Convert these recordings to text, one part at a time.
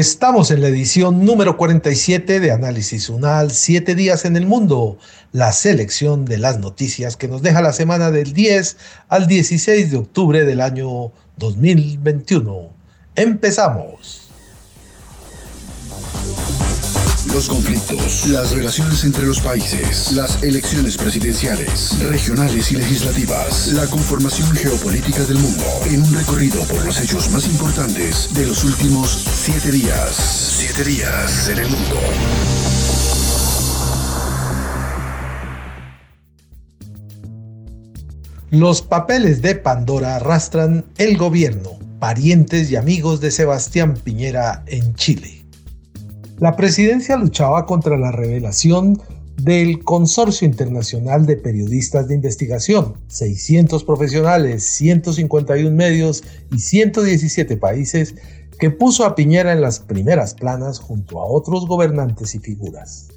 Estamos en la edición número 47 de Análisis Unal, Siete días en el mundo, la selección de las noticias que nos deja la semana del 10 al 16 de octubre del año 2021. Empezamos. Los conflictos, las relaciones entre los países, las elecciones presidenciales, regionales y legislativas, la conformación geopolítica del mundo, en un recorrido por los hechos más importantes de los últimos siete días. Siete días en el mundo. Los papeles de Pandora arrastran el gobierno, parientes y amigos de Sebastián Piñera en Chile. La presidencia luchaba contra la revelación del Consorcio Internacional de Periodistas de Investigación, 600 profesionales, 151 medios y 117 países, que puso a Piñera en las primeras planas junto a otros gobernantes y figuras.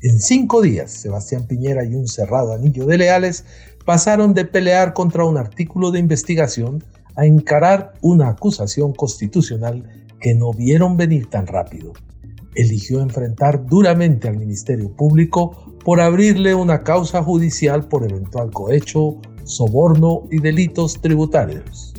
En cinco días, Sebastián Piñera y un cerrado anillo de leales pasaron de pelear contra un artículo de investigación a encarar una acusación constitucional que no vieron venir tan rápido eligió enfrentar duramente al Ministerio Público por abrirle una causa judicial por eventual cohecho, soborno y delitos tributarios.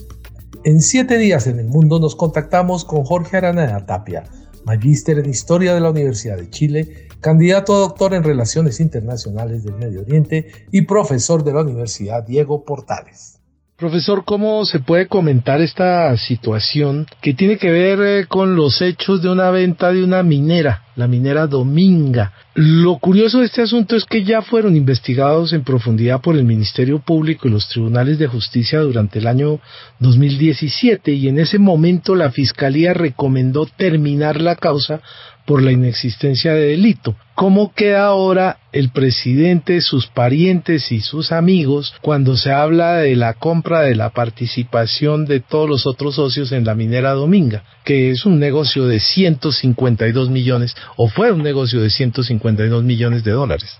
En siete días en el mundo nos contactamos con Jorge Araneda Tapia, magíster en Historia de la Universidad de Chile, candidato a doctor en Relaciones Internacionales del Medio Oriente y profesor de la Universidad Diego Portales. Profesor, ¿cómo se puede comentar esta situación que tiene que ver eh, con los hechos de una venta de una minera, la minera Dominga? Lo curioso de este asunto es que ya fueron investigados en profundidad por el Ministerio Público y los tribunales de justicia durante el año 2017 y en ese momento la Fiscalía recomendó terminar la causa por la inexistencia de delito. ¿Cómo queda ahora el presidente, sus parientes y sus amigos cuando se habla de la compra de la participación de todos los otros socios en la minera Dominga, que es un negocio de 152 millones o fue un negocio de 152 millones de dólares?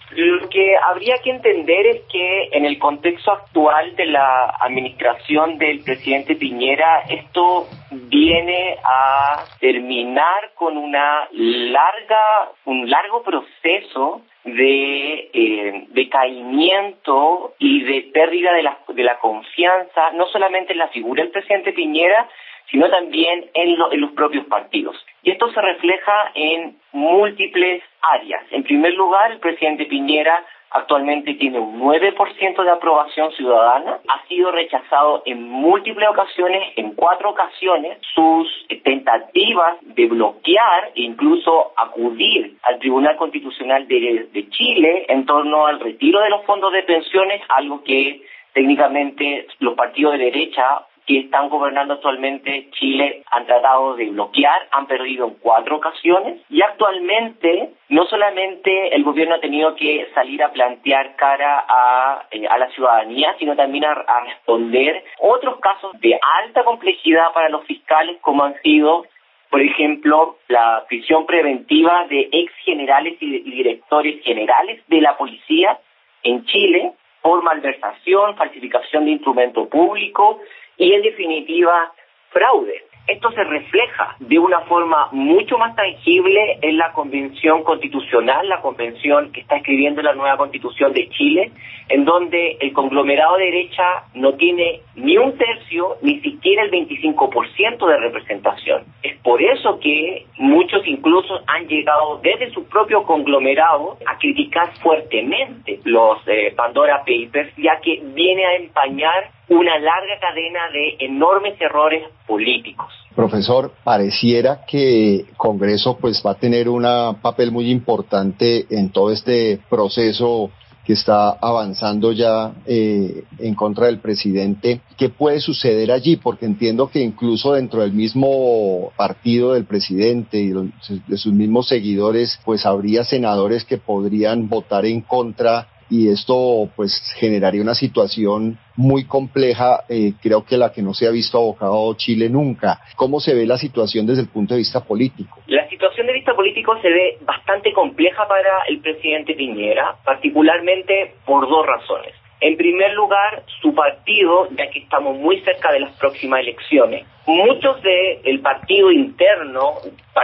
Lo habría que entender es que en el contexto actual de la administración del presidente Piñera, esto viene a terminar con una larga, un largo proceso de eh, decaimiento y de pérdida de la, de la confianza, no solamente en la figura del presidente Piñera, sino también en, en los propios partidos. Y esto se refleja en múltiples áreas. En primer lugar, el presidente Piñera actualmente tiene un 9% de aprobación ciudadana, ha sido rechazado en múltiples ocasiones, en cuatro ocasiones, sus tentativas de bloquear e incluso acudir al Tribunal Constitucional de, de Chile en torno al retiro de los fondos de pensiones, algo que técnicamente los partidos de derecha que están gobernando actualmente Chile han tratado de bloquear, han perdido en cuatro ocasiones. Y actualmente no solamente el gobierno ha tenido que salir a plantear cara a, eh, la ciudadanía, sino también a, responder otros casos de alta complejidad para los fiscales como han sido por ejemplo, la prisión preventiva de ex generales y directores generales de la policía en Chile por malversación, falsificación de instrumento público y en definitiva fraude. Esto se refleja de una forma mucho más tangible en la Convención Constitucional, la convención que está escribiendo la nueva Constitución de Chile, en donde el conglomerado de derecha no tiene ni un tercio, ni siquiera el 25% de representación. Es por eso que muchos incluso han llegado desde su propio conglomerado a criticar fuertemente los eh, Pandora Papers, ya que viene a empañar una larga cadena de enormes errores políticos. Profesor, pareciera que Congreso pues va a tener un papel muy importante en todo este proceso que está avanzando ya eh, en contra del presidente. ¿Qué puede suceder allí? Porque entiendo que incluso dentro del mismo partido del presidente y de sus mismos seguidores, pues habría senadores que podrían votar en contra y esto pues generaría una situación muy compleja, eh, creo que la que no se ha visto abocado Chile nunca. ¿Cómo se ve la situación desde el punto de vista político? La situación de vista político se ve bastante compleja para el presidente Piñera, particularmente por dos razones. En primer lugar, su partido, ya que estamos muy cerca de las próximas elecciones, muchos del partido interno,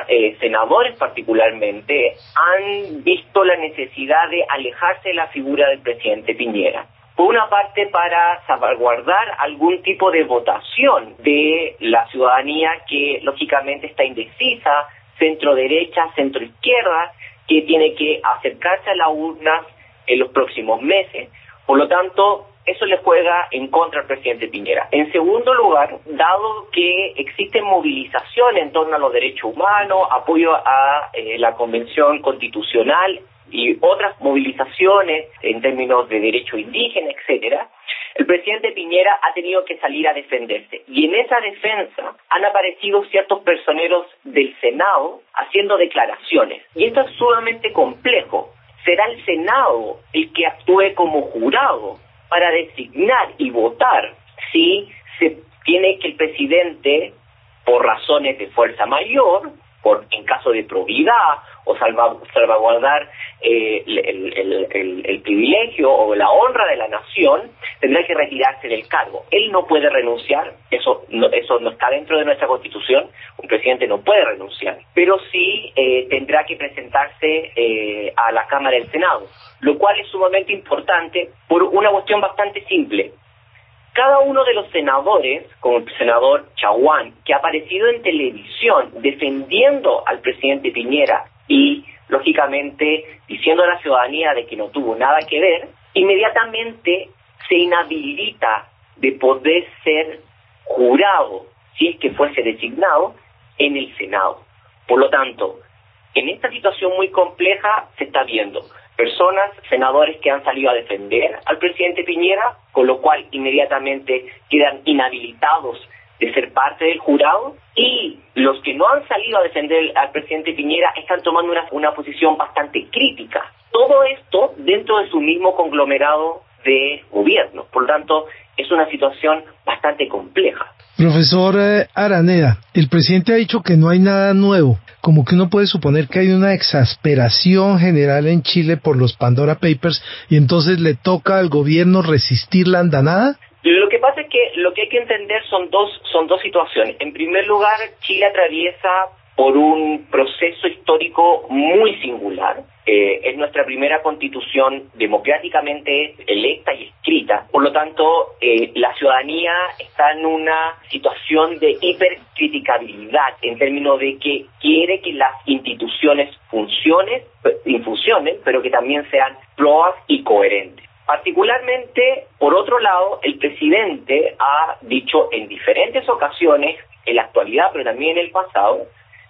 eh, senadores particularmente, han visto la necesidad de alejarse de la figura del presidente Piñera. Por una parte, para salvaguardar algún tipo de votación de la ciudadanía que lógicamente está indecisa, centro derecha, centro izquierda, que tiene que acercarse a las urnas en los próximos meses por lo tanto, eso le juega en contra al presidente Piñera. En segundo lugar, dado que existe movilización en torno a los derechos humanos, apoyo a eh, la Convención Constitucional y otras movilizaciones en términos de derechos indígenas, etcétera, el presidente Piñera ha tenido que salir a defenderse. Y en esa defensa han aparecido ciertos personeros del Senado haciendo declaraciones. Y esto es sumamente complejo, será el Senado el que actúe como jurado para designar y votar. Si se tiene que el presidente, por razones de fuerza mayor, por, en caso de probidad o salvaguardar eh, el, privilegio o la honra de la nación, tendrá que retirarse del cargo. Él no puede renunciar, eso no, eso no está dentro de nuestra constitución, un presidente no puede renunciar, pero sí eh, tendrá que presentarse eh, a la Cámara del Senado, lo cual es sumamente importante por una cuestión bastante simple cada uno de los senadores, como el senador Chaguán, que ha aparecido en televisión defendiendo al presidente Piñera y, lógicamente, diciendo a la ciudadanía de que no tuvo nada que ver, inmediatamente se inhabilita de poder ser jurado, si es que fuese designado, en el Senado. Por lo tanto, en esta situación muy compleja se está viendo personas, senadores que han salido a defender al presidente Piñera, con lo cual inmediatamente quedan inhabilitados de ser parte del jurado y los que no han salido a defender al presidente Piñera están tomando una, una posición bastante crítica. Todo esto dentro de su mismo conglomerado de gobierno. Por lo tanto, es una situación bastante compleja. Profesor eh, Araneda, el presidente ha dicho que no hay nada nuevo, como que uno puede suponer que hay una exasperación general en Chile por los Pandora Papers y entonces le toca al gobierno resistir la andanada. Lo que pasa es que lo que hay que entender son dos son dos situaciones. En primer lugar, Chile atraviesa por un proceso histórico muy singular. Eh, es nuestra primera constitución democráticamente electa y escrita. Por lo tanto, eh, la ciudadanía está en una situación de hipercriticabilidad en términos de que quiere que las instituciones funcionen, funcionen pero que también sean proas y coherentes. Particularmente, por otro lado, el presidente ha dicho en diferentes ocasiones, en la actualidad, pero también en el pasado,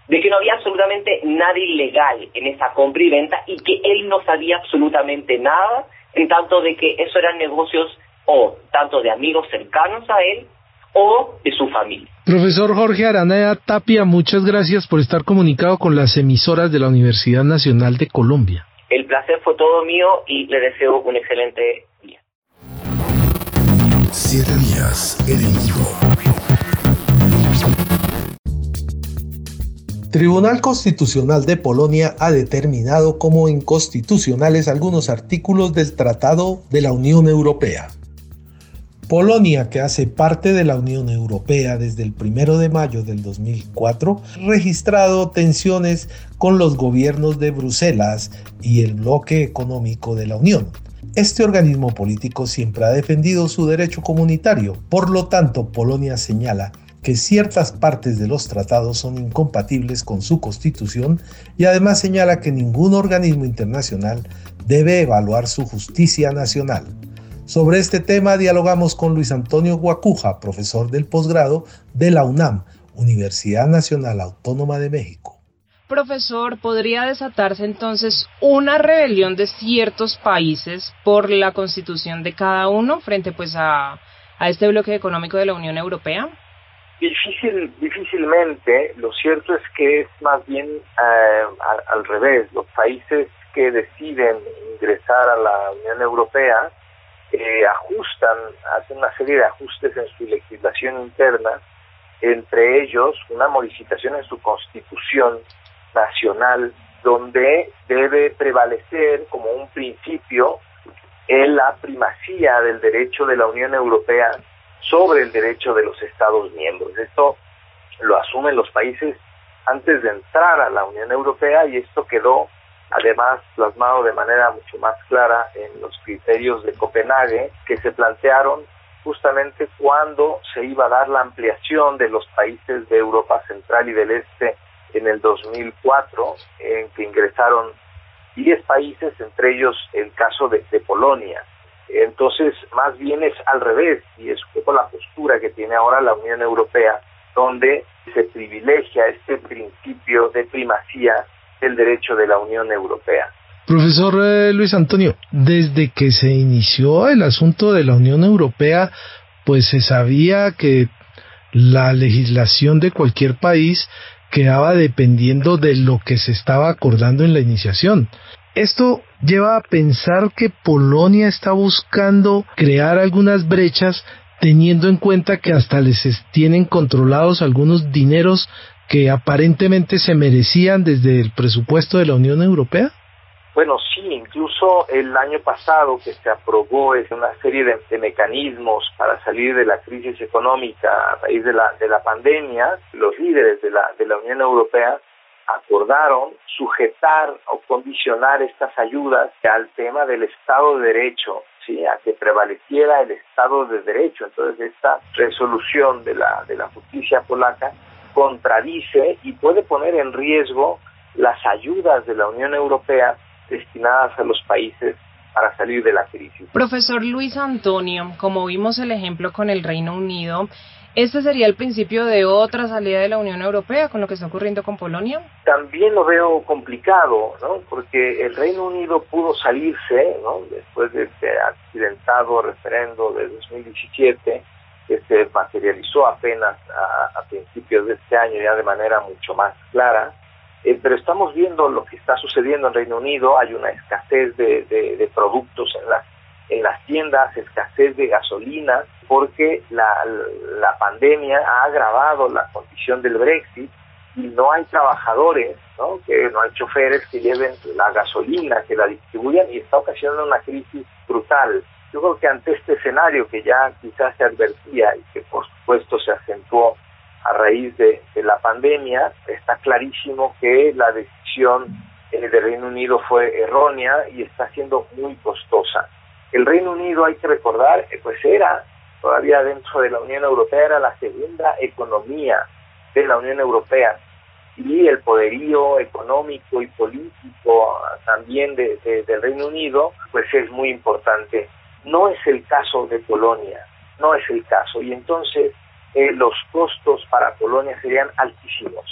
de que no había absolutamente nada ilegal en esa compra y venta y que él no sabía absolutamente nada, en tanto de que eso eran negocios o tanto de amigos cercanos a él o de su familia. Profesor Jorge Aranea Tapia, muchas gracias por estar comunicado con las emisoras de la Universidad Nacional de Colombia. El placer fue todo mío y le deseo un excelente día. Siete días en Tribunal Constitucional de Polonia ha determinado como inconstitucionales algunos artículos del Tratado de la Unión Europea. Polonia, que hace parte de la Unión Europea desde el 1 de mayo del 2004, ha registrado tensiones con los gobiernos de Bruselas y el bloque económico de la Unión. Este organismo político siempre ha defendido su derecho comunitario, por lo tanto Polonia señala que ciertas partes de los tratados son incompatibles con su constitución y además señala que ningún organismo internacional debe evaluar su justicia nacional. Sobre este tema dialogamos con Luis Antonio Guacuja, profesor del posgrado de la UNAM, Universidad Nacional Autónoma de México. Profesor, ¿podría desatarse entonces una rebelión de ciertos países por la constitución de cada uno frente pues a, a este bloque económico de la Unión Europea? Difícil, difícilmente. Lo cierto es que es más bien eh, al, revés. Los países que deciden ingresar a la Unión Europea eh, ajustan, hacen una serie de ajustes en su legislación interna, entre ellos una modificación en su constitución nacional, donde debe prevalecer como un principio en la primacía del derecho de la Unión Europea sobre el derecho de los Estados miembros. Esto lo asumen los países antes de entrar a la Unión Europea y esto quedó además plasmado de manera mucho más clara en los criterios de Copenhague que se plantearon justamente cuando se iba a dar la ampliación de los países de Europa Central y del Este en el 2004, en que ingresaron 10 países, entre ellos el caso de, de Polonia. Entonces, más bien es al revés, y es un poco la postura que tiene ahora la Unión Europea, donde se privilegia este principio de primacía del derecho de la Unión Europea. Profesor eh, Luis Antonio, desde que se inició el asunto de la Unión Europea, pues se sabía que la legislación de cualquier país quedaba dependiendo de lo que se estaba acordando en la iniciación. Esto lleva a pensar que Polonia está buscando crear algunas brechas teniendo en cuenta que hasta les tienen controlados algunos dineros que aparentemente se merecían desde el presupuesto de la Unión Europea? Bueno, sí, incluso el año pasado que se aprobó una serie de, mecanismos para salir de la crisis económica a raíz de la, de la pandemia, los líderes de la, de la Unión Europea acordaron sujetar o condicionar estas ayudas al tema del Estado de Derecho, ¿sí? a que prevaleciera el Estado de Derecho. Entonces, esta resolución de la, de la justicia polaca contradice y puede poner en riesgo las ayudas de la Unión Europea destinadas a los países para salir de la crisis. Profesor Luis Antonio, como vimos el ejemplo con el Reino Unido, ¿Este sería el principio de otra salida de la Unión Europea con lo que está ocurriendo con Polonia? También lo veo complicado, ¿no? Porque el Reino Unido pudo salirse, ¿no? Después de este accidentado referendo de 2017, que se materializó apenas a, principios de este año ya de manera mucho más clara. Eh, pero estamos viendo lo que está sucediendo en Reino Unido, hay una escasez de, de productos en las en las tiendas, escasez de gasolina, porque la, la pandemia ha agravado la condición del Brexit y no hay trabajadores, ¿no? que no hay choferes que lleven la gasolina, que la distribuyan y está ocasionando una crisis brutal. Yo creo que ante este escenario que ya quizás se advertía y que por supuesto se acentuó a raíz de, de la pandemia, está clarísimo que la decisión eh, del Reino Unido fue errónea y está siendo muy costosa. El Reino Unido, hay que recordar, eh, pues era todavía dentro de la Unión Europea, era la segunda economía de la Unión Europea y el poderío económico y político ah, también de, del Reino Unido, pues es muy importante. No es el caso de Polonia, no es el caso. Y entonces eh, los costos para Polonia serían altísimos,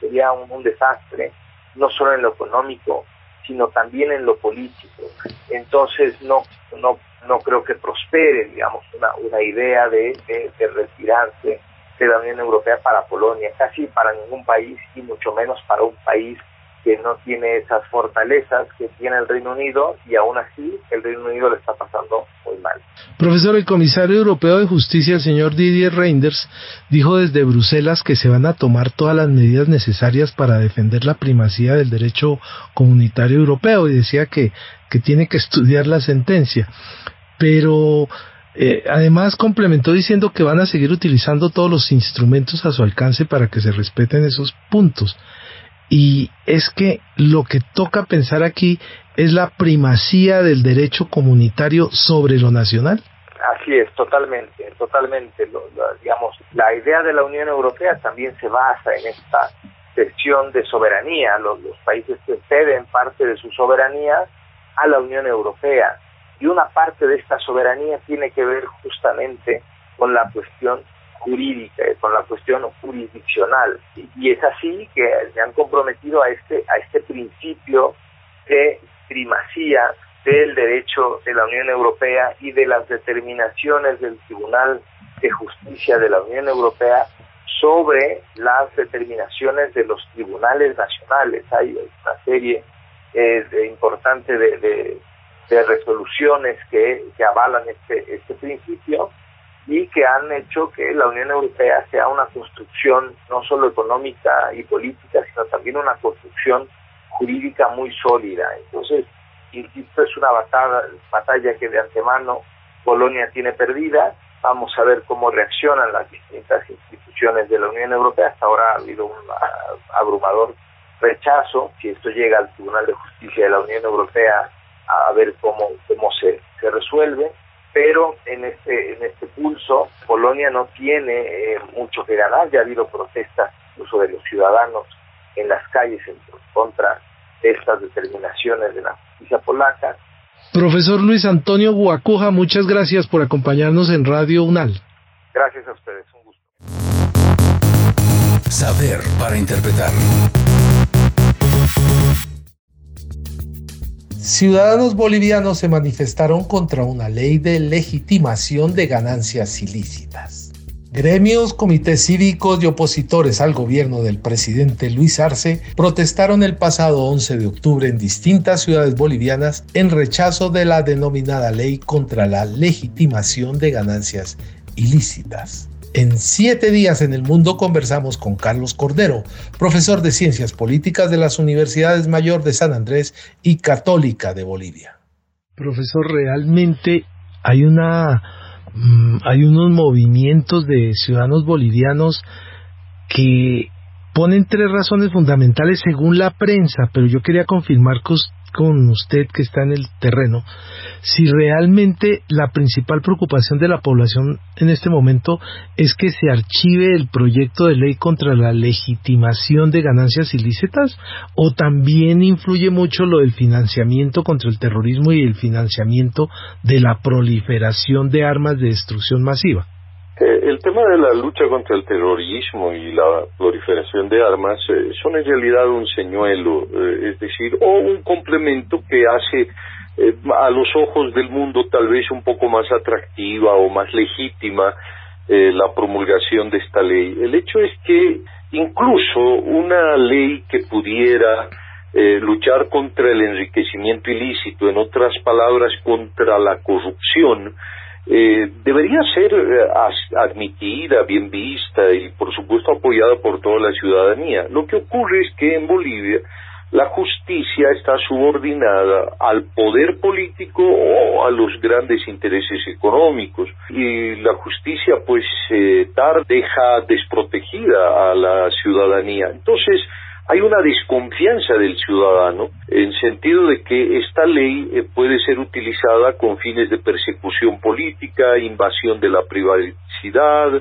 sería un desastre, no solo en lo económico, sino también en lo político. Entonces no, no, no creo que prospere, digamos, una, una idea de, de, retirarse de la Unión Europea para Polonia, casi para ningún país y mucho menos para un país que no tiene esas fortalezas que tiene el Reino Unido y aún así el Reino Unido le está pasando muy mal. Profesor, el comisario europeo de justicia, el señor Didier Reinders, dijo desde Bruselas que se van a tomar todas las medidas necesarias para defender la primacía del derecho comunitario europeo y decía que, que tiene que estudiar la sentencia. Pero eh, además complementó diciendo que van a seguir utilizando todos los instrumentos a su alcance para que se respeten esos puntos y es que lo que toca pensar aquí es la primacía del derecho comunitario sobre lo nacional. Así es, totalmente, totalmente. digamos, la idea de la Unión Europea también se basa en esta cesión de soberanía. Los, los países que ceden parte de su soberanía a la Unión Europea. Y una parte de esta soberanía tiene que ver justamente con la cuestión jurídica, con la cuestión jurisdiccional. Y, es así que se han comprometido a este, a este principio de primacía del derecho de la Unión Europea y de las determinaciones del Tribunal de Justicia de la Unión Europea sobre las determinaciones de los tribunales nacionales. Hay una serie eh, importante de, resoluciones que, que avalan este, este principio y que han hecho que la Unión Europea sea una construcción no solo económica y política, sino también una construcción jurídica muy sólida. Entonces, insisto, es una batalla, batalla que de antemano Polonia tiene perdida. Vamos a ver cómo reaccionan las distintas instituciones de la Unión Europea. Hasta ahora ha habido un abrumador rechazo. Si esto llega al Tribunal de Justicia de la Unión Europea, a ver cómo, cómo se, se resuelve pero en este, en este pulso Polonia no tiene eh, mucho que ganar, ya ha habido protestas incluso de los ciudadanos en las calles en contra de estas determinaciones de la justicia polaca. Profesor Luis Antonio Guacuja, muchas gracias por acompañarnos en Radio UNAL. Gracias a ustedes, un gusto. Saber para interpretar. Ciudadanos bolivianos se manifestaron contra una ley de legitimación de ganancias ilícitas. Gremios, comités cívicos y opositores al gobierno del presidente Luis Arce protestaron el pasado 11 de octubre en distintas ciudades bolivianas en rechazo de la denominada ley contra la legitimación de ganancias ilícitas. En siete días en el mundo conversamos con Carlos Cordero, profesor de Ciencias Políticas de las Universidades Mayor de San Andrés y Católica de Bolivia. Profesor, realmente hay una mm, hay unos movimientos de ciudadanos bolivianos que ponen tres razones fundamentales según la prensa, pero yo quería confirmar con usted que está en el terreno, si realmente la principal preocupación de la población en este momento es que se archive el proyecto de ley contra la legitimación de ganancias ilícitas o también influye mucho lo del financiamiento contra el terrorismo y el financiamiento de la proliferación de armas de destrucción masiva. Eh, el tema de la lucha contra el terrorismo y la proliferación de armas eh, son en realidad un señuelo, eh, es decir, o un complemento que hace a los ojos del mundo tal vez un poco más atractiva o más legítima la promulgación de esta ley. El hecho es que incluso una ley que pudiera luchar contra el enriquecimiento ilícito, en otras palabras, contra la corrupción, eh, debería ser eh, admitida, bien vista y por supuesto apoyada por toda la ciudadanía. Lo que ocurre es que en Bolivia la justicia está subordinada al poder político o a los grandes intereses económicos y la justicia pues eh, deja desprotegida a la ciudadanía. Entonces, hay una desconfianza del ciudadano en sentido de que esta ley eh, puede ser utilizada con fines de persecución política, invasión de la privacidad,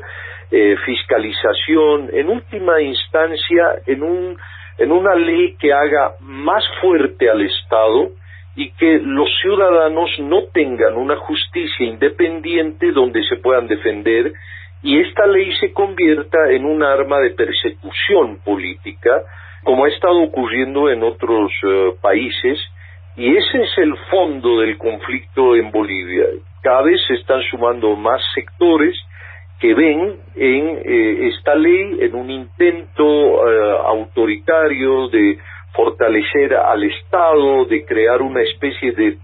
eh, fiscalización, en última instancia en un en una ley que haga más fuerte al Estado y que los ciudadanos no tengan una justicia independiente donde se puedan defender y esta ley se convierta en un arma de persecución política como ha estado ocurriendo en otros eh, países, y ese es el fondo del conflicto en Bolivia. Cada vez se están sumando más sectores que ven en eh, esta ley en un intento eh, autoritario de fortalecer al Estado, de crear una especie de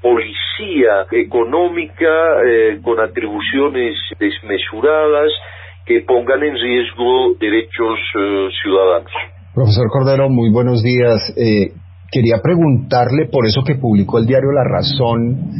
policía económica con atribuciones desmesuradas que pongan en riesgo derechos ciudadanos. Profesor Cordero, muy buenos días. Eh, quería preguntarle por eso que publicó el diario La Razón.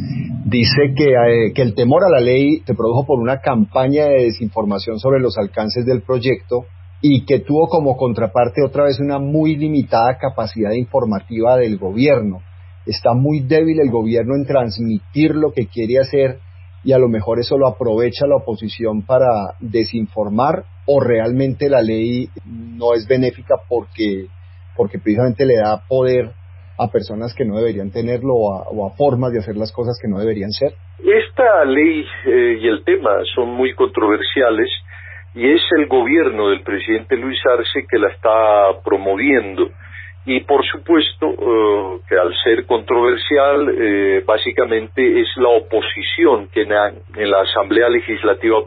Dice que, eh, que el temor a la ley se produjo por una campaña de desinformación sobre los alcances del proyecto y que tuvo como contraparte otra vez una muy limitada capacidad informativa del gobierno. Está muy débil el gobierno en transmitir lo que quiere hacer y a lo mejor eso lo aprovecha la oposición para desinformar o realmente la ley no es benéfica porque, porque precisamente le da poder a personas que no deberían tenerlo o a, formas de hacer las cosas que no deberían ser? Esta ley eh, y el tema son muy controversiales y es el gobierno del presidente Luis Arce que la está promoviendo. Y por supuesto eh, que al ser controversial, eh, básicamente es la oposición que en la, Asamblea Legislativa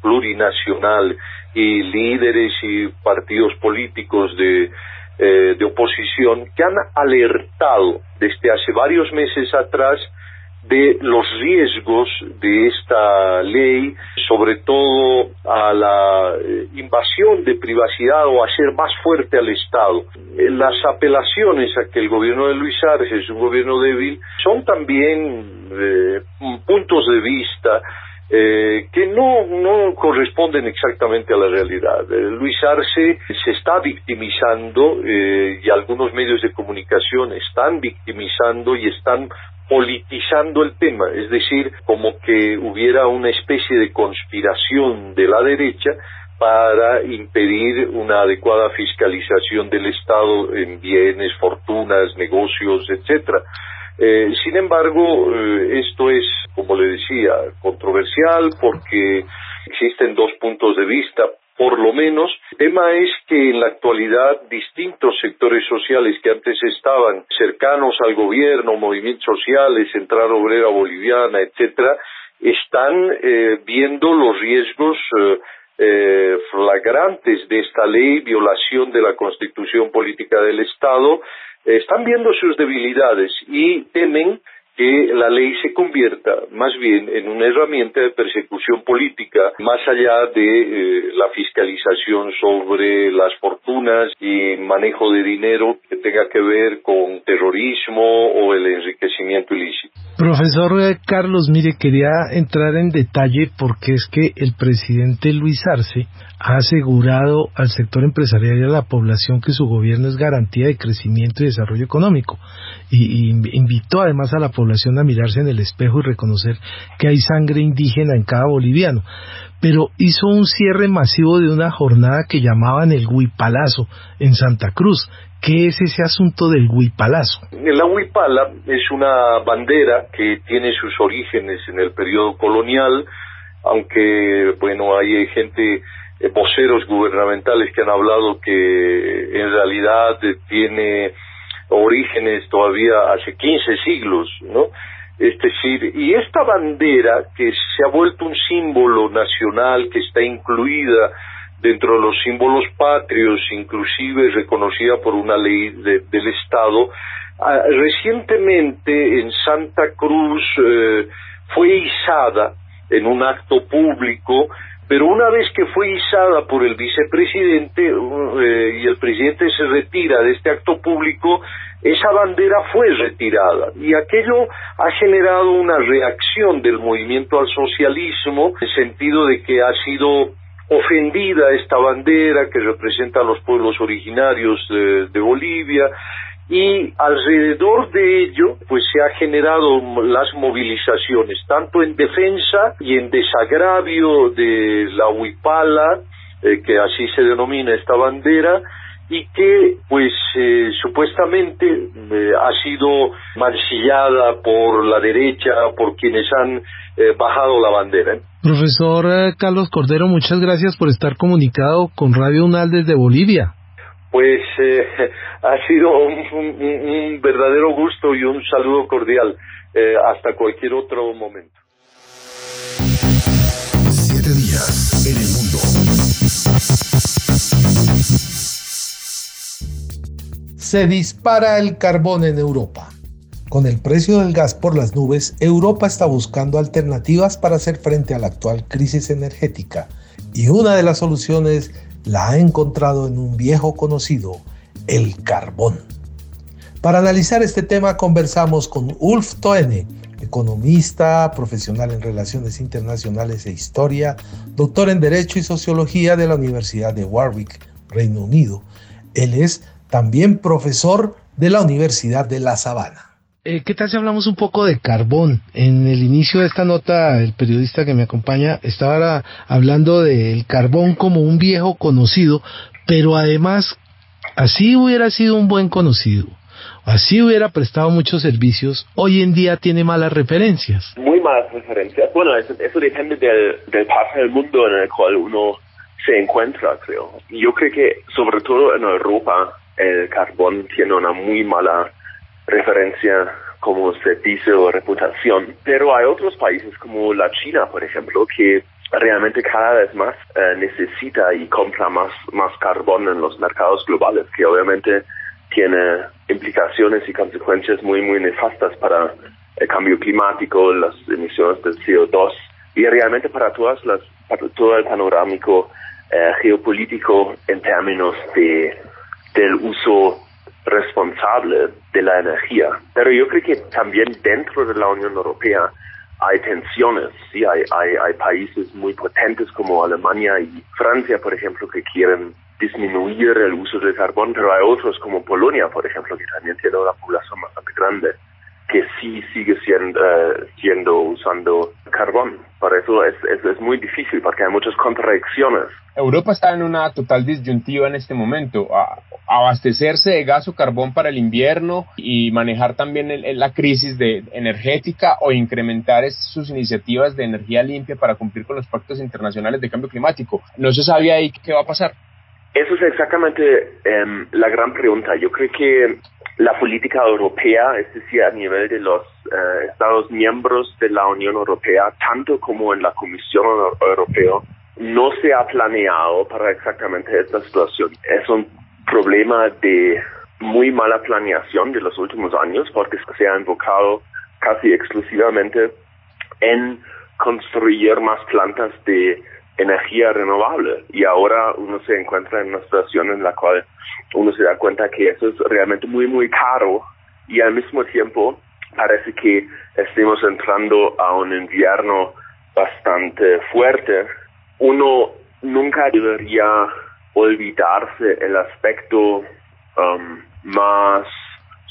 Plurinacional y líderes y partidos políticos de, eh, de oposición que han alertado desde hace varios meses atrás de los riesgos de esta ley, sobre todo a la eh, invasión de privacidad o hacer más fuerte al Estado. Eh, las apelaciones a que el gobierno de Luis Arce es un gobierno débil son también puntos de vista que no, no corresponden exactamente a la realidad. Luis Arce se está victimizando y algunos medios de comunicación están victimizando y están politizando el tema, es decir, como que hubiera una especie de conspiración de la derecha para impedir una adecuada fiscalización del Estado en bienes, fortunas, negocios, etcétera. Eh, sin embargo, eh, esto es, como le decía, controversial porque existen dos puntos de vista por lo menos. El tema es que en la actualidad distintos sectores sociales que antes estaban cercanos al gobierno, movimientos sociales, Central Obrera Boliviana, etcétera, están eh, viendo los riesgos eh, eh, flagrantes de esta ley, violación de la constitución política del Estado, están viendo sus debilidades y temen que la ley se convierta más bien en una herramienta de persecución política más allá de eh, la fiscalización sobre las fortunas y manejo de dinero que tenga que ver con terrorismo o el enriquecimiento ilícito. Profesor eh, Carlos, mire, quería entrar en detalle porque es que el presidente Luis Arce ha asegurado al sector empresarial y a la población que su gobierno es garantía de crecimiento y desarrollo económico y, invitó además a la población a mirarse en el espejo y reconocer que hay sangre indígena en cada boliviano. Pero hizo un cierre masivo de una jornada que llamaban el Huipalazo en Santa Cruz. ¿Qué es ese asunto del Huipalazo? La Huipala es una bandera que tiene sus orígenes en el periodo colonial, aunque, bueno, hay gente eh, voceros gubernamentales que han hablado que en realidad tiene orígenes todavía hace 15 siglos, ¿no? Es decir, y esta bandera que se ha vuelto un símbolo nacional que está incluida dentro de los símbolos patrios, inclusive reconocida por una ley del Estado, ah, recientemente en Santa Cruz eh, fue izada en un acto público pero una vez que fue izada por el vicepresidente eh, y el presidente se retira de este acto público, esa bandera fue retirada. Y aquello ha generado una reacción del movimiento al socialismo en el sentido de que ha sido ofendida esta bandera que representa a los pueblos originarios de Bolivia y alrededor de ello pues se ha generado las movilizaciones tanto en defensa y en desagravio de la huipala eh, que así se denomina esta bandera y que pues eh, supuestamente eh, ha sido mancillada por la derecha por quienes han bajado la bandera. Profesor Carlos Cordero, muchas gracias por estar comunicado con Radio UNAL desde Bolivia pues eh, ha sido un, verdadero gusto y un saludo cordial. Eh, hasta cualquier otro momento. Se dispara el carbón en Europa. Con el precio del gas por las nubes, Europa está buscando alternativas para hacer frente a la actual crisis energética. Y una de las soluciones la ha encontrado en un viejo conocido, el carbón. Para analizar este tema conversamos con Ulf Toene, economista, profesional en relaciones internacionales e historia, doctor en Derecho y Sociología de la Universidad de Warwick, Reino Unido. Él es también profesor de la Universidad de La Sabana. Eh, ¿Qué tal si hablamos un poco de carbón? En el inicio de esta nota, el periodista que me acompaña estaba hablando del carbón como un viejo conocido, pero además, así hubiera sido un buen conocido, así hubiera prestado muchos servicios, hoy en día tiene malas referencias. Muy malas referencias. Bueno, eso, depende del, del parte del mundo en el cual uno se encuentra, creo. Yo creo que sobre todo en Europa el carbón tiene una muy mala referencia como servicio o reputación, pero hay otros países como la China, por ejemplo, que realmente cada vez más eh, necesita y compra más, más carbón en los mercados globales, que obviamente tiene implicaciones y consecuencias muy, muy nefastas para el cambio climático, las emisiones del CO2 y realmente para todas las, para todo el panorámico eh, geopolítico en términos de, del uso responsable de la energía. Pero yo creo que también dentro de la Unión Europea hay tensiones, sí, hay, hay, hay países muy potentes como Alemania y Francia, por ejemplo, que quieren disminuir el uso del carbón, pero hay otros como Polonia, por ejemplo, que también tiene una población bastante grande, que sí sigue siendo, eh, siendo usando carbón. Por eso es, es, es, muy difícil, porque hay muchas contradicciones. Europa está en una total disyuntiva en este momento. Abastecerse de gas o carbón para el invierno y manejar también la crisis de, energética o incrementar sus iniciativas de energía limpia para cumplir con los pactos internacionales de cambio climático. No se sabe ahí qué va a pasar. Eso es exactamente um, la gran pregunta. Yo creo que la política europea, es decir, a nivel de los uh, Estados miembros de la Unión Europea, tanto como en la Comisión Europea, no se ha planeado para exactamente esta situación. Es un problema de muy mala planeación de los últimos años porque se ha enfocado casi exclusivamente en construir más plantas de energía renovable. Y ahora uno se encuentra en una situación en la cual uno se da cuenta que eso es realmente muy muy caro. Y al mismo tiempo parece que estemos entrando a un invierno bastante fuerte. Uno nunca debería olvidarse el aspecto um, más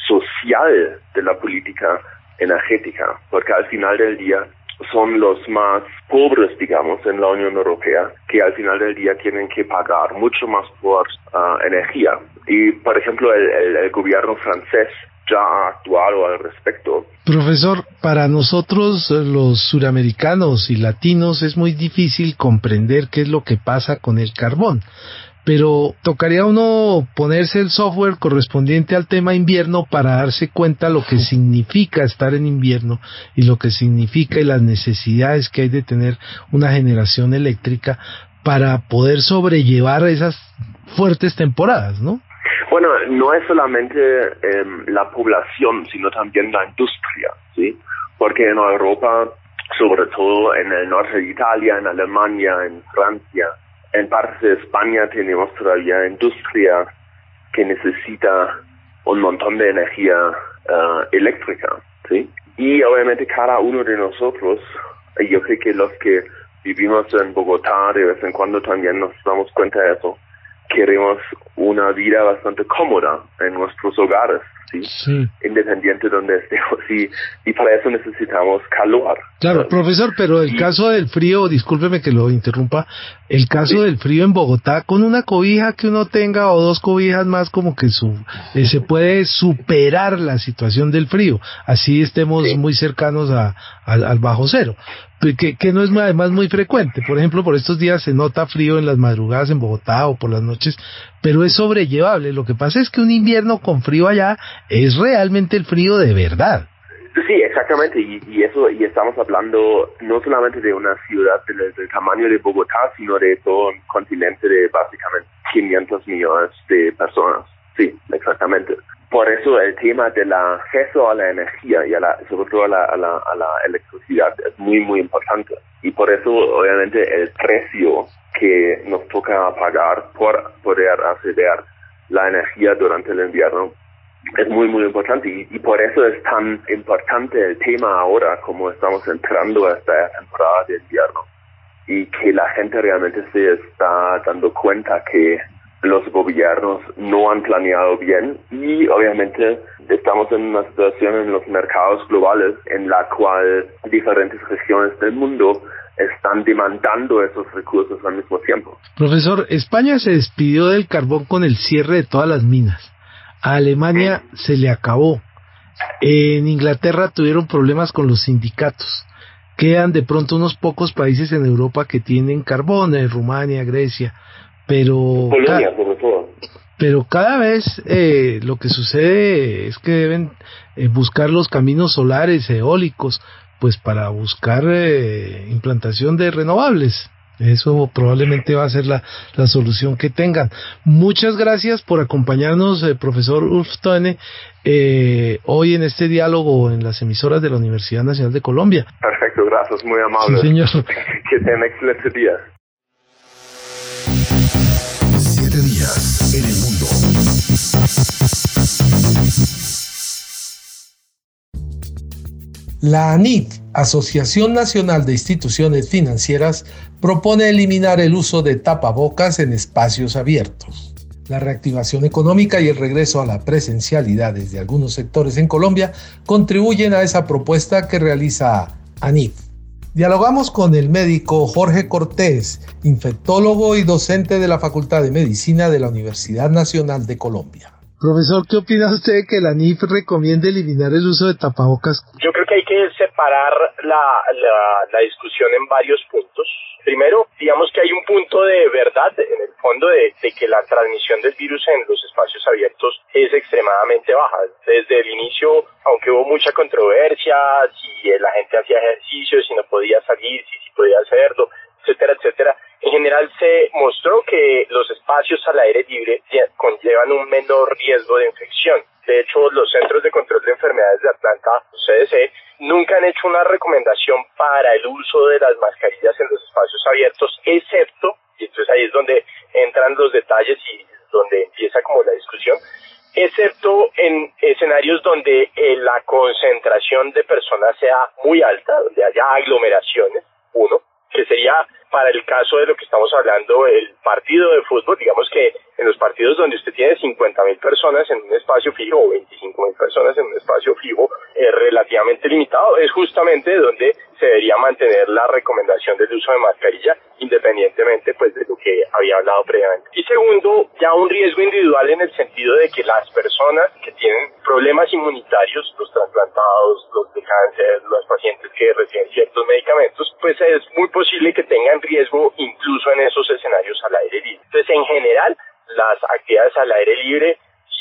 social de la política energética porque al final del día son los más pobres, digamos, en la Unión Europea, que al final del día tienen que pagar mucho más por uh, energía. Y, por ejemplo, el, el, gobierno francés ya ha actuado al respecto. Profesor, para nosotros eh, los suramericanos y latinos es muy difícil comprender qué es lo que pasa con el carbón pero tocaría uno ponerse el software correspondiente al tema invierno para darse cuenta lo que significa estar en invierno y lo que significa y las necesidades que hay de tener una generación eléctrica para poder sobrellevar esas fuertes temporadas, ¿no? Bueno, no es solamente eh, la población, sino también la industria, ¿sí? Porque en Europa, sobre todo en el norte de Italia, en Alemania, en Francia, en parte de España tenemos todavía industria que necesita un montón de energía uh, eléctrica, ¿sí? Y obviamente cada uno de nosotros, yo creo que los que vivimos en Bogotá de vez en cuando también nos damos cuenta de eso, queremos una vida bastante cómoda en nuestros hogares, ¿sí? Independiente donde estemos, y, y para eso necesitamos calor. Claro, profesor, pero el caso del frío, discúlpeme que lo interrumpa, el caso del frío en Bogotá, con una cobija que uno tenga o dos cobijas más, como que su, eh, se puede superar la situación del frío, así estemos muy cercanos a, al bajo cero que, que no es además muy frecuente. Por ejemplo, por estos días se nota frío en las madrugadas en Bogotá o por las noches, pero es sobrellevable. Lo que pasa es que un invierno con frío allá es realmente el frío de verdad. Sí, exactamente, y, y eso, y estamos hablando no solamente de una ciudad del, del, tamaño de Bogotá, sino de todo un continente de básicamente 500 millones de personas. Sí, exactamente por eso el tema del acceso a la energía y a la, sobre todo a la, a, la, a la electricidad es muy, muy importante. Y por eso, obviamente, el precio que nos toca pagar por poder acceder la energía durante el invierno es muy, muy importante. Y, y, por eso es tan importante el tema ahora, como estamos entrando a esta temporada de invierno. Y que la gente realmente se está dando cuenta que los gobiernos no han planeado bien y obviamente estamos en una situación en los mercados globales en la cual diferentes regiones del mundo están demandando esos recursos al mismo tiempo. Profesor, España se despidió del carbón con el cierre de todas las minas. A Alemania se le acabó. En Inglaterra tuvieron problemas con los sindicatos. quedan de pronto unos pocos países en Europa que tienen carbón, eh, Rumania, Grecia, pero... Polonia, sobre todo. Pero cada vez eh, lo que sucede es que deben eh, buscar los caminos solares, eólicos, pues para buscar eh, implantación de renovables. Eso probablemente va a ser la, la solución que tengan. Muchas gracias por acompañarnos, eh, profesor Ulftone, eh, hoy en este diálogo en las emisoras de la Universidad Nacional de Colombia. Perfecto, gracias, muy amable. Sí, señor. Que tengan excelente día. En el mundo. La ANIF, Asociación Nacional de Instituciones Financieras, propone eliminar el uso de tapabocas en espacios abiertos. La reactivación económica y el regreso a la presencialidad desde algunos sectores en Colombia contribuyen a esa propuesta que realiza ANIF. Dialogamos con el médico Jorge Cortés, infectólogo y docente de la Facultad de Medicina de la Universidad Nacional de Colombia. Profesor, ¿qué opina usted de que la NIF recomiende eliminar el uso de tapabocas? Yo creo que hay que separar la, la, la discusión en varios puntos. Primero, digamos que hay un punto de verdad en el fondo de, de, que la transmisión del virus en los espacios abiertos es extremadamente baja. Desde el inicio, aunque hubo mucha controversia, si la gente hacía ejercicio, si no podía salir, si sí podía hacerlo, etcétera, etcétera, en general se mostró que los espacios al aire libre conllevan un menor riesgo de infección. De hecho, los Centros de Control de Enfermedades de Atlanta, CDC, nunca han hecho una recomendación para el uso de las mascarillas en los espacios abiertos, excepto, y entonces ahí es donde entran los detalles y donde empieza como la discusión, excepto en escenarios donde eh, la concentración de personas sea muy alta, donde haya aglomeraciones, uno, que sería para el caso de lo que estamos hablando, el partido de fútbol, digamos que en los partidos donde usted tiene 50 mil personas en un espacio fijo o 25 mil personas en un espacio fijo eh, relativamente limitado, es justamente donde se debería mantener la recomendación del uso de mascarilla independientemente pues de lo que había hablado previamente. Y segundo, ya un riesgo individual en el sentido de que las personas que tienen problemas inmunitarios, los trasplantados, los de cáncer, los pacientes que reciben ciertos medicamentos, pues es muy posible que tengan riesgo incluso en esos escenarios al aire libre. Entonces, en general, las actividades al aire libre,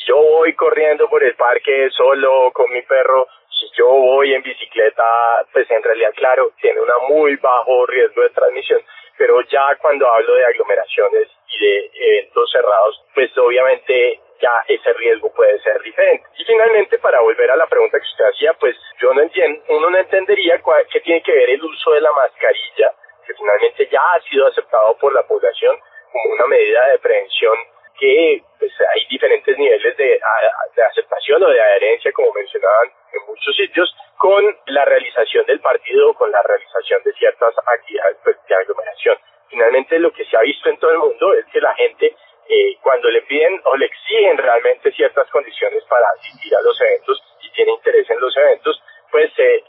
yo voy corriendo por el parque solo con mi perro, si yo voy en bicicleta, pues en realidad, claro, tiene un muy bajo riesgo de transmisión, pero ya cuando hablo de aglomeraciones y de eventos cerrados, pues obviamente ya ese riesgo puede ser diferente. Y finalmente, para volver a la pregunta que usted hacía, pues yo no entiendo, uno no entendería cuál, qué tiene que ver el uso de la mascarilla, que finalmente ya ha sido aceptado por la población como una medida de prevención que pues, hay diferentes niveles de, aceptación o de adherencia, como mencionaban en muchos sitios, con la realización del partido, con la realización de ciertas actividades pues, de aglomeración. Finalmente, lo que se ha visto en todo el mundo es que la gente, eh, cuando le piden o le exigen realmente ciertas condiciones para asistir a los eventos y tiene interés en los eventos, pues eh,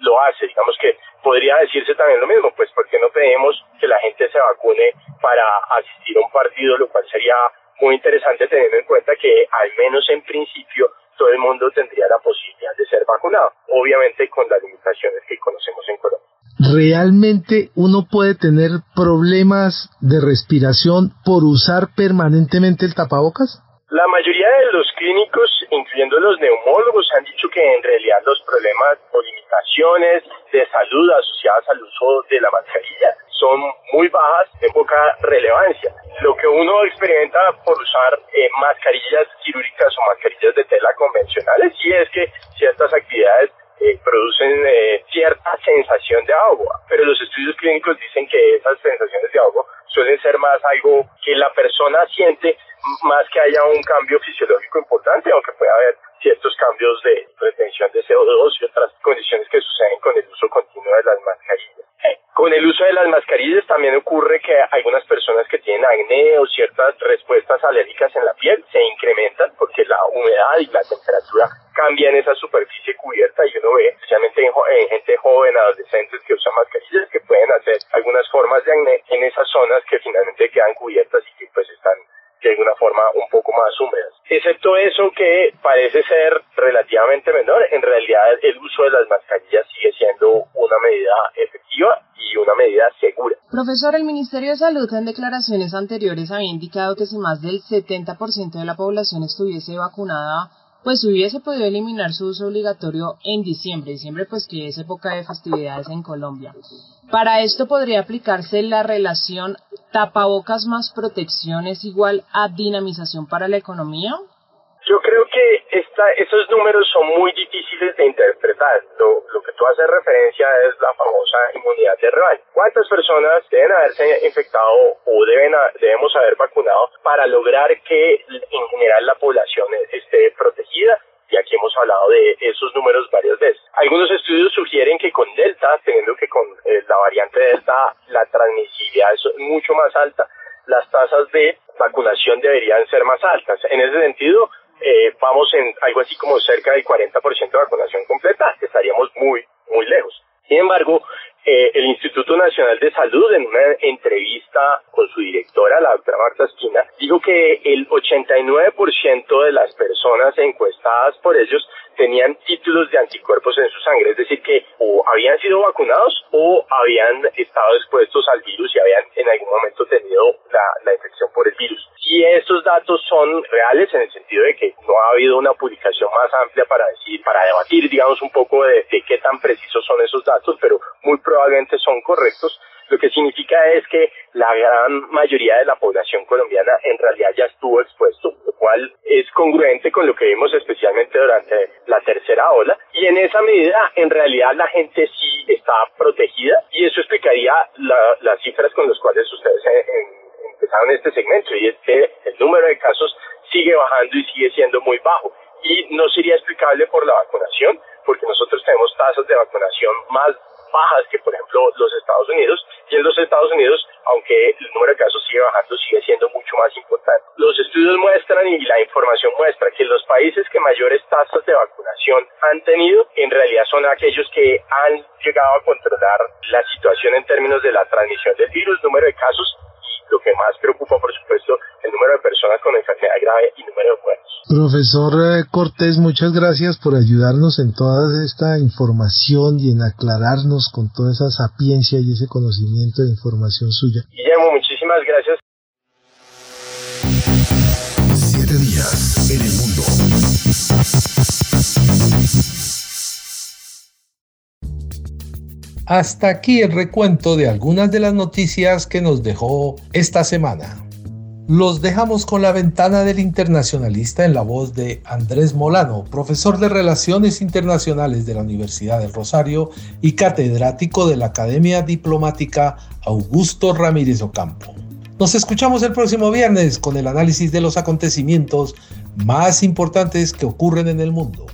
lo hace. Digamos que podría decirse también lo mismo, pues porque no pedimos que la gente se vacune para asistir a un partido, lo cual sería muy interesante teniendo en cuenta que al menos en principio todo el mundo tendría la posibilidad de ser vacunado, obviamente con las limitaciones que conocemos en Colombia. ¿Realmente uno puede tener problemas de respiración por usar permanentemente el tapabocas? La mayoría de los clínicos, incluyendo los neumólogos, han dicho que en realidad los problemas o limitaciones de salud asociadas al uso de la mascarilla son muy bajas, de poca relevancia. Lo que uno experimenta por usar eh, mascarillas quirúrgicas o mascarillas de tela convencionales sí es que ciertas actividades eh, producen eh, cierta sensación de agua, pero los estudios clínicos dicen que esas sensaciones de agua suelen ser más algo que la persona siente más que haya un cambio fisiológico importante, aunque puede haber ciertos cambios de retención de CO2 y otras condiciones que suceden con el uso continuo de las mascarillas. Con el uso de las mascarillas también ocurre que algunas personas que tienen acné o ciertas respuestas alérgicas en la piel se incrementan porque la humedad y la temperatura cambian esa superficie cubierta y uno ve, especialmente en, en gente joven, adolescentes que usan mascarillas, que pueden hacer algunas formas de acné en esas zonas que finalmente quedan cubiertas y que pues están de alguna forma un poco más húmedas. Excepto eso que parece ser relativamente menor, en realidad el uso de las mascarillas sigue siendo una medida efectiva y una medida segura. Profesor, el Ministerio de Salud en declaraciones anteriores había indicado que si más del 70% de la población estuviese vacunada pues hubiese podido eliminar su uso obligatorio en diciembre. Diciembre, pues que es época de festividades en Colombia. Para esto podría aplicarse la relación tapabocas más protección es igual a dinamización para la economía. Yo creo que esta, esos números son muy difíciles de interpretar. Lo, lo, que tú haces referencia es la famosa inmunidad de rebaño. ¿Cuántas personas deben haberse infectado o deben, debemos haber vacunado para lograr que en general la población esté protegida? Y aquí hemos hablado de esos números varias veces. Algunos estudios sugieren que con Delta, teniendo que con eh, la variante Delta la transmisibilidad es mucho más alta, las tasas de vacunación deberían ser más altas. En ese sentido, eh, vamos en algo así como cerca del 40% de vacunación completa, estaríamos muy, muy lejos. Sin embargo, eh, el Instituto Nacional de Salud, en una entrevista con su directora, la doctora Marta Esquina, dijo que el 89% de las personas encuestadas por ellos tenían títulos de anticuerpos en su sangre, es decir, que o habían sido vacunados o habían estado expuestos al virus y habían en algún momento tenido la, la infección por el virus. Si estos datos son reales en el sentido de que no ha habido una publicación más amplia para decir, para debatir, digamos, un poco de, de qué tan precisos son esos datos, pero muy probablemente son correctos, lo que significa es que la gran mayoría de la población colombiana en realidad ya estuvo expuesto, cual es congruente con lo que vimos especialmente durante la tercera ola. Y en esa medida, en realidad la gente sí está protegida y eso explicaría las cifras con las cuales ustedes empezaron este segmento y es que el número de casos sigue bajando y sigue siendo muy bajo. Y no sería explicable por la vacunación, porque nosotros tenemos tasas de vacunación más bajas que, por ejemplo, los Estados Unidos. Y en los Estados Unidos, aunque el número de casos sigue bajando, sigue siendo mucho más importante. Los estudios muestran y la información muestra que los países que mayores tasas de vacunación han tenido, en realidad son aquellos que han llegado a controlar la situación en términos de la transmisión del virus, número de casos que más preocupa, por supuesto, el número de personas con enfermedad grave y número de muertos. Profesor eh, Cortés, muchas gracias por ayudarnos en toda esta información y en aclararnos con toda esa sapiencia y ese conocimiento de información suya. Guillermo, muchísimas gracias. Siete días en el mundo. Hasta aquí el recuento de algunas de las noticias que nos dejó esta semana. Los dejamos con la ventana del internacionalista en la voz de Andrés Molano, profesor de Relaciones Internacionales de la Universidad del Rosario y catedrático de la Academia Diplomática Augusto Ramírez Ocampo. Nos escuchamos el próximo viernes con el análisis de los acontecimientos más importantes que ocurren en el mundo.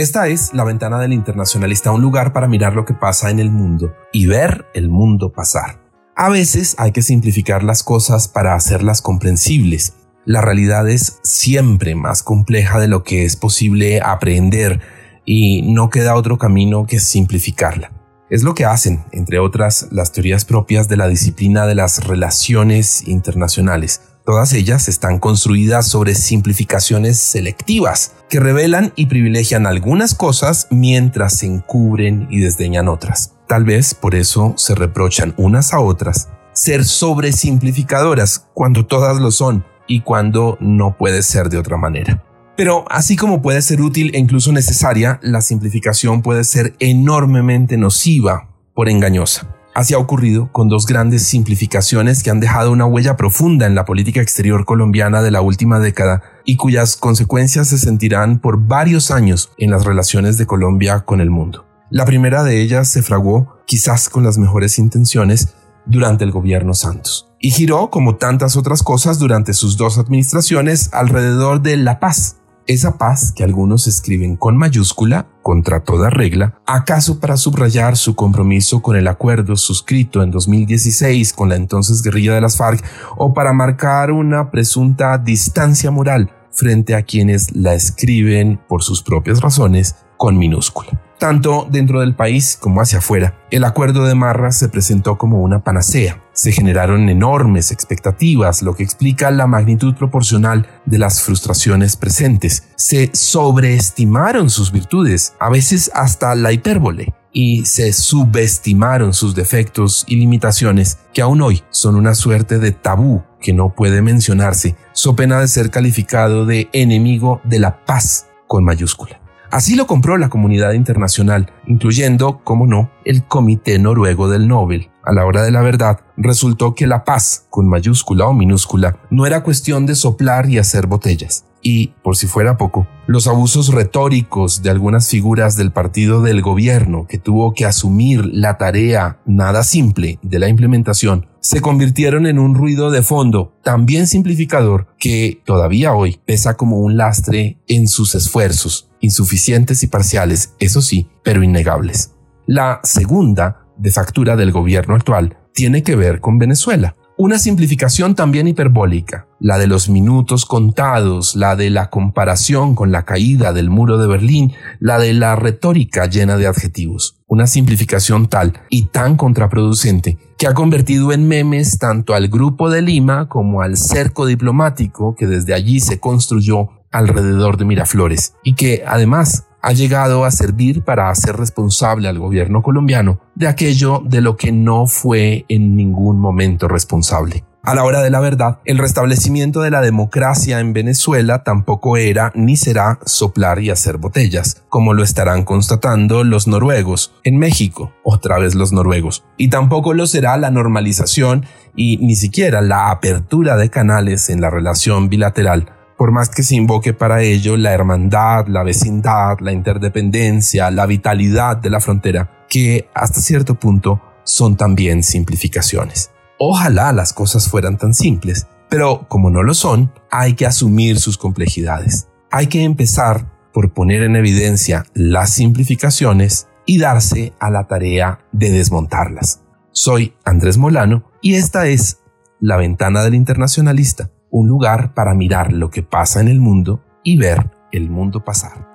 Esta es la ventana del internacionalista, un lugar para mirar lo que pasa en el mundo y ver el mundo pasar. A veces hay que simplificar las cosas para hacerlas comprensibles. La realidad es siempre más compleja de lo que es posible aprender y no queda otro camino que simplificarla. Es lo que hacen, entre otras, las teorías propias de la disciplina de las relaciones internacionales, Todas ellas están construidas sobre simplificaciones selectivas que revelan y privilegian algunas cosas mientras se encubren y desdeñan otras. Tal vez por eso se reprochan unas a otras ser sobresimplificadoras cuando todas lo son y cuando no puede ser de otra manera. Pero así como puede ser útil e incluso necesaria, la simplificación puede ser enormemente nociva por engañosa. Así ha ocurrido con dos grandes simplificaciones que han dejado una huella profunda en la política exterior colombiana de la última década y cuyas consecuencias se sentirán por varios años en las relaciones de Colombia con el mundo. La primera de ellas se fraguó, quizás con las mejores intenciones, durante el gobierno Santos y giró, como tantas otras cosas durante sus dos administraciones, alrededor de la paz, esa paz que algunos escriben con mayúscula, contra toda regla, acaso para subrayar su compromiso con el acuerdo suscrito en 2016 con la entonces guerrilla de las FARC o para marcar una presunta distancia moral frente a quienes la escriben por sus propias razones con minúscula. Tanto dentro del país como hacia afuera, el acuerdo de Marra se presentó como una panacea, Se generaron enormes expectativas, lo que explica la magnitud proporcional de las frustraciones presentes. Se sobreestimaron sus virtudes, a veces hasta la hipérbole y se subestimaron sus defectos y limitaciones que aún hoy son una suerte de tabú que no puede mencionarse, so pena de ser calificado de enemigo de la paz con mayúscula. Así lo compró la comunidad internacional, incluyendo, como no, el Comité Noruego del Nobel. A la hora de la verdad, resultó que la paz, con mayúscula o minúscula, no era cuestión de soplar y hacer botellas y, por si fuera poco, los abusos retóricos de algunas figuras del partido del gobierno que tuvo que asumir la tarea nada simple de la implementación se convirtieron en un ruido de fondo tan bien simplificador que todavía hoy pesa como un lastre en sus esfuerzos, insuficientes y parciales, eso sí, pero innegables. La segunda, de factura del gobierno actual, tiene que ver con Venezuela. Una simplificación también hiperbólica, la de los minutos contados, la de la comparación con la caída del muro de Berlín, la de la retórica llena de adjetivos. Una simplificación tal y tan contraproducente que ha convertido en memes tanto al grupo de Lima como al cerco diplomático que desde allí se construyó alrededor de Miraflores y que además ha llegado a servir para hacer responsable al gobierno colombiano de aquello de lo que no fue en ningún momento responsable. A la hora de la verdad, el restablecimiento de la democracia en Venezuela tampoco era ni será soplar y hacer botellas, como lo estarán constatando los noruegos en México, otra vez los noruegos, y tampoco lo será la normalización y ni siquiera la apertura de canales en la relación bilateral por más que se invoque para ello la hermandad, la vecindad, la interdependencia, la vitalidad de la frontera, que hasta cierto punto son también simplificaciones. Ojalá las cosas fueran tan simples, pero como no lo son, hay que asumir sus complejidades. Hay que empezar por poner en evidencia las simplificaciones y darse a la tarea de desmontarlas. Soy Andrés Molano y esta es La Ventana del Internacionalista un lugar para mirar lo que pasa en el mundo y ver el mundo pasar.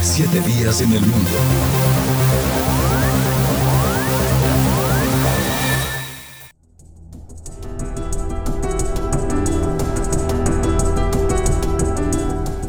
Siete días en el mundo.